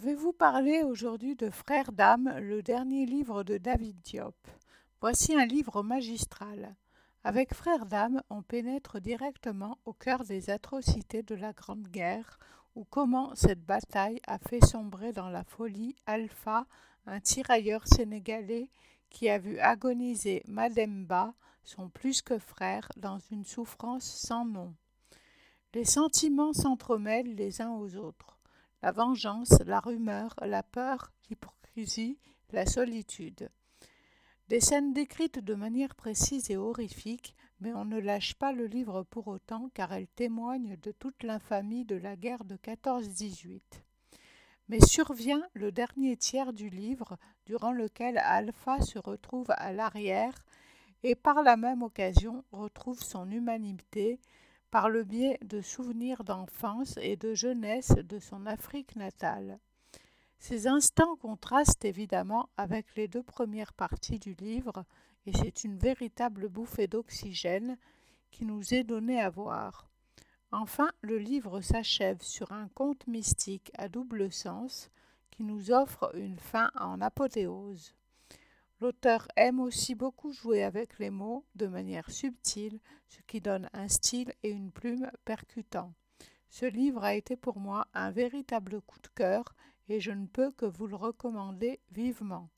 Je vais vous parler aujourd'hui de Frères d'âme, le dernier livre de David Diop? Voici un livre magistral. Avec Frères d'âme, on pénètre directement au cœur des atrocités de la Grande Guerre, ou comment cette bataille a fait sombrer dans la folie Alpha, un tirailleur sénégalais qui a vu agoniser Mademba, son plus que frère, dans une souffrance sans nom. Les sentiments s'entremêlent les uns aux autres la vengeance, la rumeur, la peur, l'hypocrisie, la solitude. Des scènes décrites de manière précise et horrifique, mais on ne lâche pas le livre pour autant car elles témoignent de toute l'infamie de la guerre de 14-18. Mais survient le dernier tiers du livre, durant lequel Alpha se retrouve à l'arrière et par la même occasion retrouve son humanité, par le biais de souvenirs d'enfance et de jeunesse de son Afrique natale. Ces instants contrastent évidemment avec les deux premières parties du livre, et c'est une véritable bouffée d'oxygène qui nous est donnée à voir. Enfin, le livre s'achève sur un conte mystique à double sens qui nous offre une fin en apothéose. L'auteur aime aussi beaucoup jouer avec les mots de manière subtile, ce qui donne un style et une plume percutants. Ce livre a été pour moi un véritable coup de cœur et je ne peux que vous le recommander vivement.